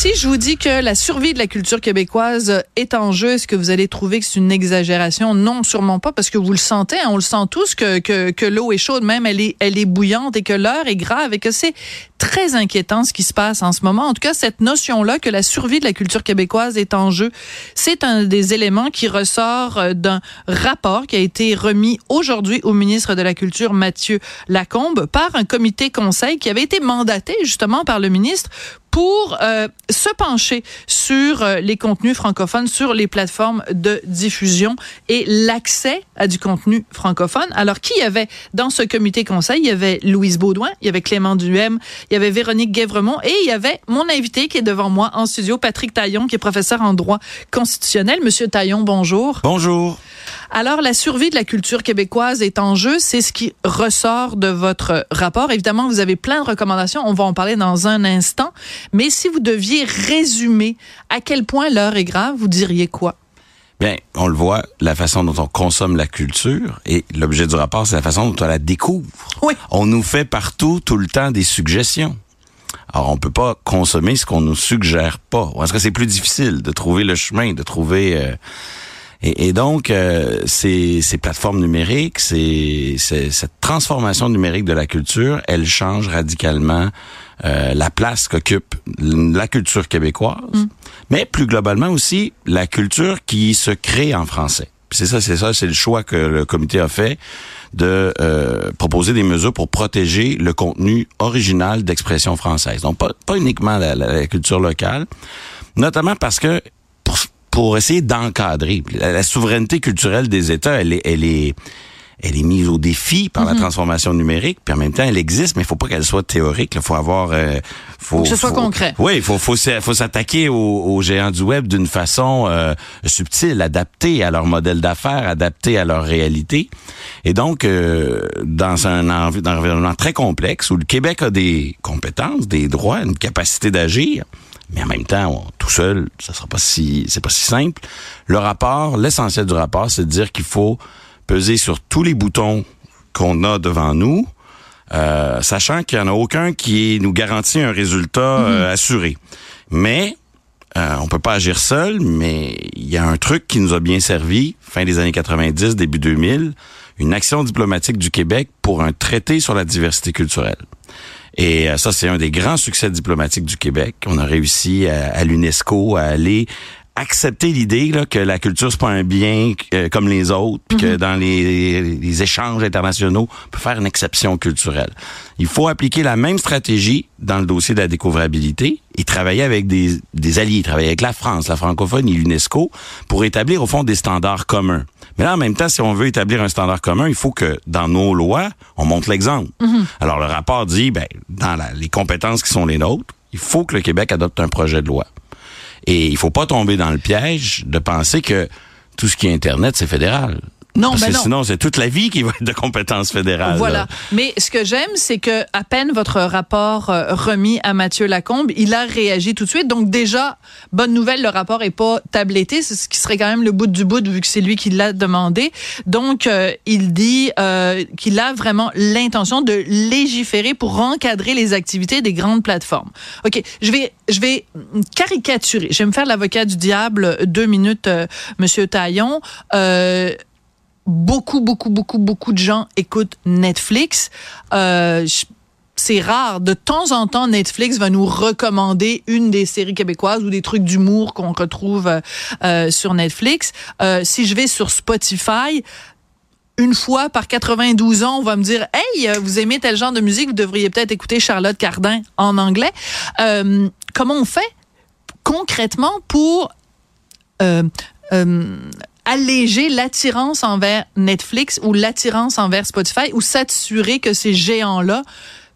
Si je vous dis que la survie de la culture québécoise est en jeu, est-ce que vous allez trouver que c'est une exagération? Non, sûrement pas, parce que vous le sentez, hein, on le sent tous que, l'eau est chaude, même elle est, elle est bouillante et que l'heure est grave et que c'est très inquiétant ce qui se passe en ce moment. En tout cas, cette notion-là que la survie de la culture québécoise est en jeu, c'est un des éléments qui ressort euh, d'un rapport qui a été remis aujourd'hui au ministre de la Culture, Mathieu Lacombe, par un comité conseil qui avait été mandaté justement par le ministre pour euh, se pencher sur euh, les contenus francophones sur les plateformes de diffusion et l'accès à du contenu francophone. Alors, qui y avait dans ce comité conseil? Il y avait Louise Baudouin, il y avait Clément Duhem, il y avait Véronique Guévremont et il y avait mon invité qui est devant moi en studio, Patrick Taillon, qui est professeur en droit constitutionnel. Monsieur Taillon, bonjour. Bonjour. Alors, la survie de la culture québécoise est en jeu. C'est ce qui ressort de votre rapport. Évidemment, vous avez plein de recommandations. On va en parler dans un instant. Mais si vous deviez résumer à quel point l'heure est grave, vous diriez quoi? Bien, on le voit, la façon dont on consomme la culture et l'objet du rapport, c'est la façon dont on la découvre. Oui. On nous fait partout, tout le temps, des suggestions. Alors, on peut pas consommer ce qu'on nous suggère pas. Est-ce que c'est plus difficile de trouver le chemin, de trouver... Euh, et, et, donc, euh, ces, ces, plateformes numériques, cette transformation numérique de la culture, elle change radicalement euh, la place qu'occupe la culture québécoise, mais plus globalement aussi la culture qui se crée en français. C'est ça, c'est ça, c'est le choix que le comité a fait de euh, proposer des mesures pour protéger le contenu original d'expression française. Donc pas, uniquement la, culture locale, notamment parce que pour, essayer d'encadrer la, la, souveraineté culturelle des États, elle est, elle est elle est mise au défi par la mhm. transformation numérique, puis en même temps, elle existe, mais il faut pas qu'elle soit théorique. Il faut avoir, euh, faut, que ce soit concret. Oui, il faut, faut, faut s'attaquer aux, géants du web d'une façon euh, subtile, adaptée à leur modèle d'affaires, adaptée à leur réalité. Et donc, euh, dans un, environnement très complexe où le Québec a des compétences, des droits, une capacité d'agir, mais en même temps, tout seul, ça sera pas si, c'est pas si simple. Le rapport, l'essentiel du rapport, c'est de dire qu'il faut peser sur tous les boutons qu'on a devant nous, euh, sachant qu'il n'y en a aucun qui nous garantit un résultat mhm. euh, assuré. Mais euh, on peut pas agir seul, mais il y a un truc qui nous a bien servi, fin des années 90, début 2000, une action diplomatique du Québec pour un traité sur la diversité culturelle. Et ça, c'est un des grands succès diplomatiques du Québec. On a réussi à l'UNESCO à aller accepter l'idée que la culture c'est pas un bien euh, comme les autres, puis que mhm. dans les, les, échanges internationaux, on peut faire une exception culturelle. Il faut appliquer la même stratégie dans le dossier de la découvrabilité et travailler avec des, des alliés, travailler avec la France, la francophonie, l'UNESCO pour établir au fond des standards communs. Mais là, en même temps, si on veut établir un standard commun, il faut que dans nos lois, on montre l'exemple. Mhm. Alors, le rapport dit, ben, dans les compétences qui sont les nôtres, il faut que le Québec adopte un projet de loi. Et il faut pas tomber dans le piège de penser que tout ce qui est Internet, c'est fédéral. Non, Parce ben que non. sinon, c'est toute la vie qui va être de compétences fédérales. Voilà. Mais ce que j'aime, c'est que à peine votre rapport euh, remis à Mathieu Lacombe, il a réagi tout de suite. Donc déjà, bonne nouvelle, le rapport est pas tabletté, c'est ce qui serait quand même le bout du bout vu que c'est lui qui l'a demandé. Donc euh, il dit euh, qu'il a vraiment l'intention de légiférer pour encadrer les activités des grandes plateformes. Ok, je vais je vais caricaturer. Je vais me faire l'avocat du diable deux minutes, Monsieur Taillon. Euh, beaucoup, beaucoup, beaucoup, beaucoup de gens écoutent Netflix. Euh, c'est rare. De temps en temps, Netflix va nous recommander une des séries québécoises ou des trucs d'humour qu'on retrouve euh, euh sur Netflix. Euh, si je vais sur Spotify, une fois par 92 ans, on va me dire Hey, euh, vous aimez tel genre de musique, vous devriez peut-être écouter Charlotte Cardin en anglais. Euh, comment on fait concrètement pour euh, alléger l'attirance envers Netflix ou l'attirance envers Spotify ou s'assurer que ces géants-là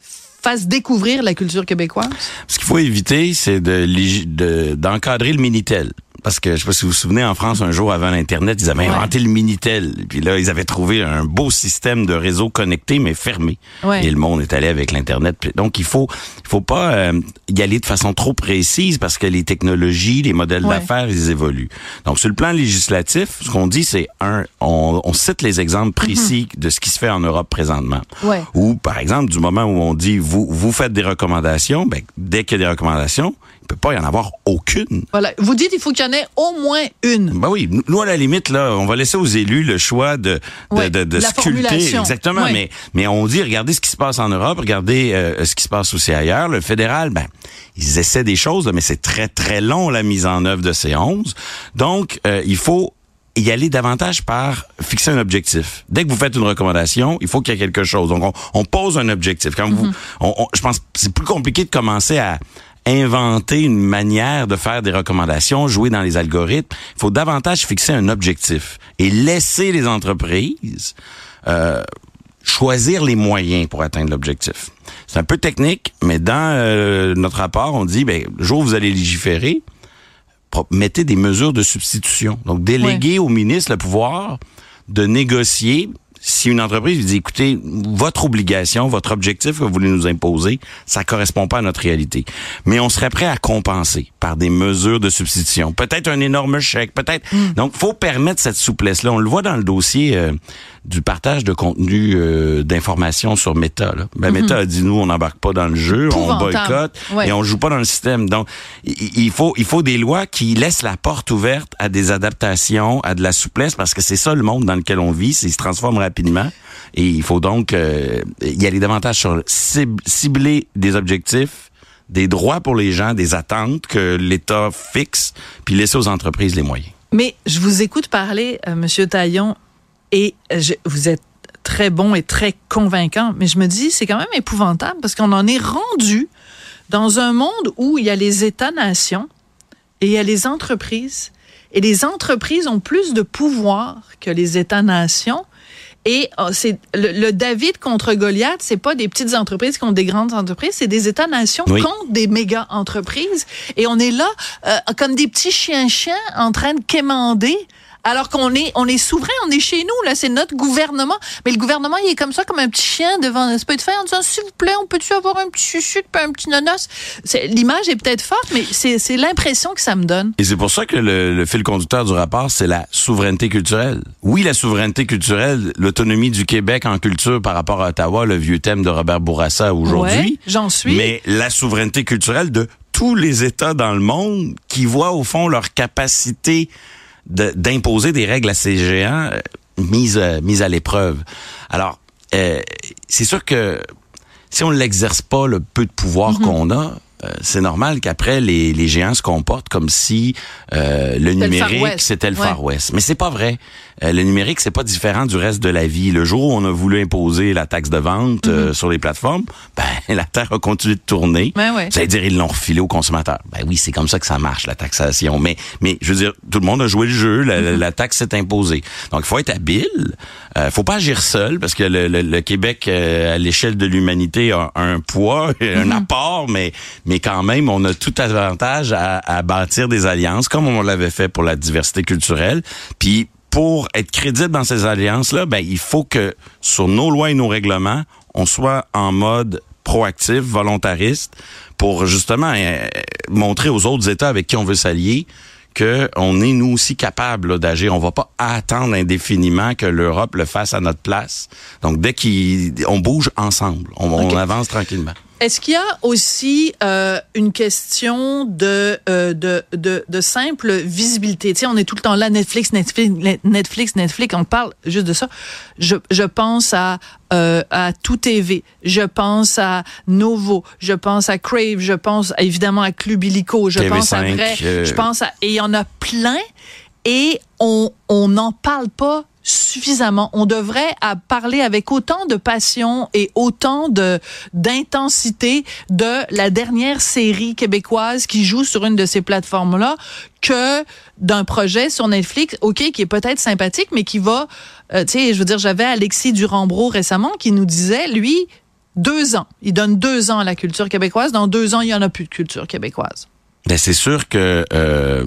fassent découvrir la culture québécoise? Ce qu'il faut éviter, c'est de, d'encadrer le Minitel. Parce que je sais pas si vous vous souvenez, en France, un jour avant l'Internet, ils avaient inventé le Minitel. Puis là, ils avaient trouvé un beau système de réseau connecté, mais fermé. Ouais. Et le monde est allé avec l'Internet. Donc, il faut, il faut pas euh, y aller de façon trop précise parce que les technologies, les modèles Ouais. d'affaires, ils évoluent. Donc, sur le plan législatif, ce qu'on dit, c'est un, on, on cite les exemples précis de ce qui se fait en Europe présentement. Mhm. Ou, par exemple, du moment où on dit, vous, vous faites des recommandations, ben, dès qu'il y a des recommandations, peut pas y en avoir aucune. Voilà. Vous dites il faut qu'il y en ait au moins une. Ben oui, nous- à la limite là, on va laisser aux élus le choix de de, Ouais, de, sculpter exactement, Ouais. mais mais on dit regardez ce qui se passe en Europe, regardez euh, ce qui se passe aussi ailleurs. Le fédéral, ben ils essaient des choses, mais c'est très très long la mise en œuvre de ces 11. Donc euh, il faut y aller davantage par fixer un objectif. Dès que vous faites une recommandation, il faut qu'il y ait quelque chose. Donc, on, on pose un objectif. Quand vous, on- on- je pense que c'est plus compliqué de commencer à inventer une manière de faire des recommandations, jouer dans les algorithmes. Il faut davantage fixer un objectif et laisser les entreprises euh, choisir les moyens pour atteindre l'objectif. C'est un peu technique, mais dans euh, notre rapport, on dit, ben, le jour où vous allez légiférer, mettez des mesures de substitution. Donc, déléguer au ministre le pouvoir de négocier si une entreprise lui dit, écoutez, votre obligation, votre objectif que vous voulez nous imposer, ça correspond pas à notre réalité. Mais on serait prêt à compenser par des mesures de substitution. Peut-être un énorme chèque, peut-être. Donc, faut permettre cette souplesse-là. On le voit dans le dossier euh, du partage de contenu euh, d'informations sur Meta. Là. Ben, Meta a dit, nous, on n'embarque pas dans le jeu, on boycotte Ouais. et on joue pas dans le système. Donc, il faut, il faut des lois qui laissent la porte ouverte à des adaptations, à de la souplesse, parce que c'est ça le monde dans lequel on vit, c'est il se transforme rapidement. Et il faut donc euh, y aller davantage sur cib- cibler des objectifs, des droits pour les gens, des attentes que l'État fixe, puis laisser aux entreprises les moyens. Mais je vous écoute parler, euh, Monsieur Taillon, et je- vous êtes très bon et très convaincant, mais je me dis, c'est quand même épouvantable parce qu'on en est rendu dans un monde où il y a les États-nations et il y a les entreprises. Et les entreprises ont plus de pouvoir que les États-nations. Et euh, c'est le, le David contre Goliath, c'est pas des petites entreprises contre des grandes entreprises, c'est des États-nations Oui. contre des méga entreprises. Et on est là euh, comme des petits chiens-chiens en train de quémander. Alors qu'on est, on est souverain, on est chez nous, là, c'est notre gouvernement. Mais le gouvernement, il est comme ça, comme un petit chien devant ce peu de fer en disant, s'il vous plaît, on peut-tu avoir un petit chuchute puis un petit nonos? L'image est peut-être forte, mais c'est c'est l'impression que ça me donne. Et c'est pour ça que le, le fil conducteur du rapport, c'est la souveraineté culturelle. Oui, la souveraineté culturelle, l'autonomie du Québec en culture par rapport à Ottawa, le vieux thème de Robert Bourassa aujourd'hui. Ouais, j'en suis. Mais la souveraineté culturelle de tous les États dans le monde qui voient au fond leur capacité de- d'imposer des règles à ces géants euh, mises, euh, mises à l'épreuve. Alors, euh, c'est sûr que si on l'exerce pas, le peu de pouvoir Mhm. qu'on a, euh, c'est normal qu'après les, les géants se comportent comme si euh, le numérique c'était le. Far West. Mais c'est pas vrai. Euh, le numérique c'est pas différent du reste de la vie. Le jour où on a voulu imposer la taxe de vente Mhm. euh, sur les plateformes, ben la terre a continué de tourner. Ben ouais. Vous allez dire ils l'ont refilé aux consommateurs. Ben oui, c'est comme ça que ça marche la taxation. Mais mais je veux dire tout le monde a joué le jeu, la, Mhm. la- la taxe s'est imposée. Donc il faut être habile. Euh, faut pas agir seul parce que le, le- le Québec euh, à l'échelle de l'humanité a un poids, un Mhm. apport, mais mais quand même on a tout avantage à, à bâtir des alliances comme on l'avait fait pour la diversité culturelle. Puis pour être crédible dans ces alliances-là, ben, il faut que sur nos lois et nos règlements, on soit en mode proactif, volontariste, pour justement euh, montrer aux autres États avec qui on veut s'allier que on est nous aussi capables d'agir. On va pas attendre indéfiniment que l'Europe le fasse à notre place. Donc dès qu'on bouge ensemble, on, avance tranquillement. Est-ce qu'il y a aussi euh, une question de, euh, de, de, de simple visibilité? Tu sais, on est tout le temps là, Netflix, Netflix, Netflix, Netflix, on parle juste de ça. Je, je pense à, euh, à Tout TV, je pense à Novo, je pense à Crave, je pense évidemment à Club Illico, je TV5, pense à Vrai, euh, je pense à... Et il y en a plein et on on n'en parle pas suffisamment. On devrait à parler avec autant de passion et autant de d'intensité de la dernière série québécoise qui joue sur une de ces plateformes-là que d'un projet sur Netflix, OK, qui est peut-être sympathique, mais qui va, euh, tu sais, je veux dire, j'avais Alexis Durambro récemment qui nous disait, lui, deux ans. Il donne deux ans à la culture québécoise. Dans deux ans, il y en a plus de culture québécoise. Ben c'est sûr que euh,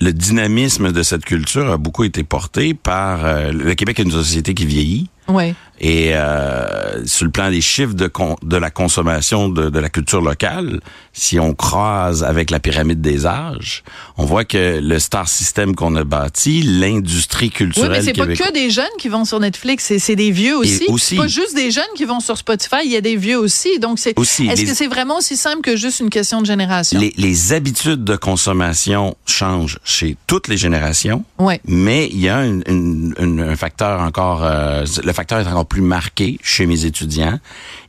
le dynamisme de cette culture a beaucoup été porté par euh, le Québec est une société qui vieillit. Ouais. Et euh, sur le plan des chiffres de, de la consommation de, de, la culture locale, si on croise avec la pyramide des âges, on voit que le star system qu'on a bâti, l'industrie culturelle. Oui, mais c'est pas que des jeunes qui vont sur Netflix, c'est des vieux aussi. Aussi. Pas juste des jeunes qui vont sur Spotify, il y a des vieux aussi. Donc c'est. Est-ce les- que c'est vraiment aussi simple que juste une question de génération? Les, les habitudes de consommation changent chez toutes les générations. Ouais. Mais il y a une- une- une- un facteur encore, euh, le facteur est encore plus marqué chez mes étudiants.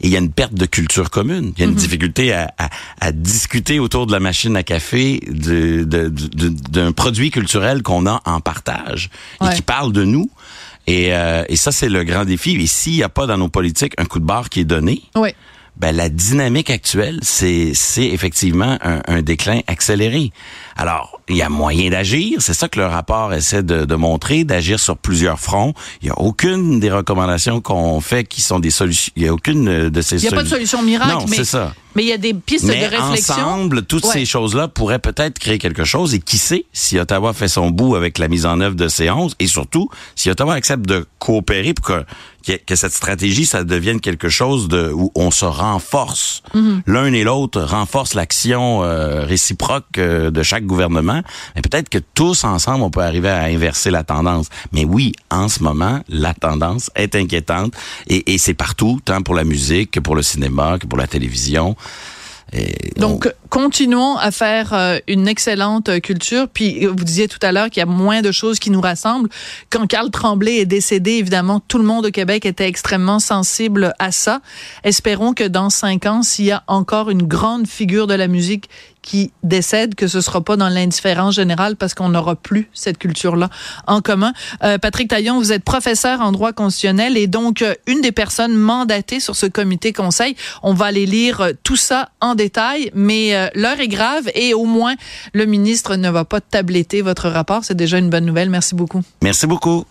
Et il y a une perte de culture commune. Il y a une difficulté à, à- à discuter autour de la machine à café de- de- de- d'un produit culturel qu'on a en partage et Ouais. qui parle de nous. Et, euh, et ça, c'est le grand défi. Et s'il n'y a pas dans nos politiques un coup de barre qui est donné, Oui. ben, la dynamique actuelle, c'est, c'est effectivement un, un déclin accéléré. Alors, il y a moyen d'agir. C'est ça que le rapport essaie de, de montrer, d'agir sur plusieurs fronts. Il y a aucune des recommandations qu'on fait qui sont des solutions. Il y a aucune de ces Il n'y a pas de solutions. solution miracle, Non, mais c'est ça. mais il y a des pistes Mais de réflexion. ensemble, toutes Ouais. ces choses-là pourraient peut-être créer quelque chose. Et qui sait si Ottawa fait son bout avec la mise en œuvre de ces 11 et surtout si Ottawa accepte de coopérer pour que, que, que cette stratégie, ça devienne quelque chose de où on se renforce. Mm-hmm. L'un et l'autre renforce l'action euh, réciproque euh, de chaque gouvernement. Mais peut-être que tous ensemble, on peut arriver à inverser la tendance. Mais oui, en ce moment, la tendance est inquiétante et, et c'est partout, tant pour la musique que pour le cinéma, que pour la télévision. Et Donc, continuons à faire euh, une excellente euh, culture. Puis, euh, vous disiez tout à l'heure qu'il y a moins de choses qui nous rassemblent. Quand Carl Tremblay est décédé, évidemment, tout le monde au Québec était extrêmement sensible à ça. Espérons que dans cinq ans, s'il y a encore une grande figure de la musique qui décède, que ce sera pas dans l'indifférence générale parce qu'on n'aura plus cette culture-là en commun. Euh, Patrick Taillon, vous êtes professeur en droit constitutionnel et donc euh, une des personnes mandatées sur ce comité conseil. On va aller lire euh, tout ça en détail, mais l'heure est grave et au moins le ministre ne va pas tabletter votre rapport. C'est déjà une bonne nouvelle. Merci beaucoup. Merci beaucoup.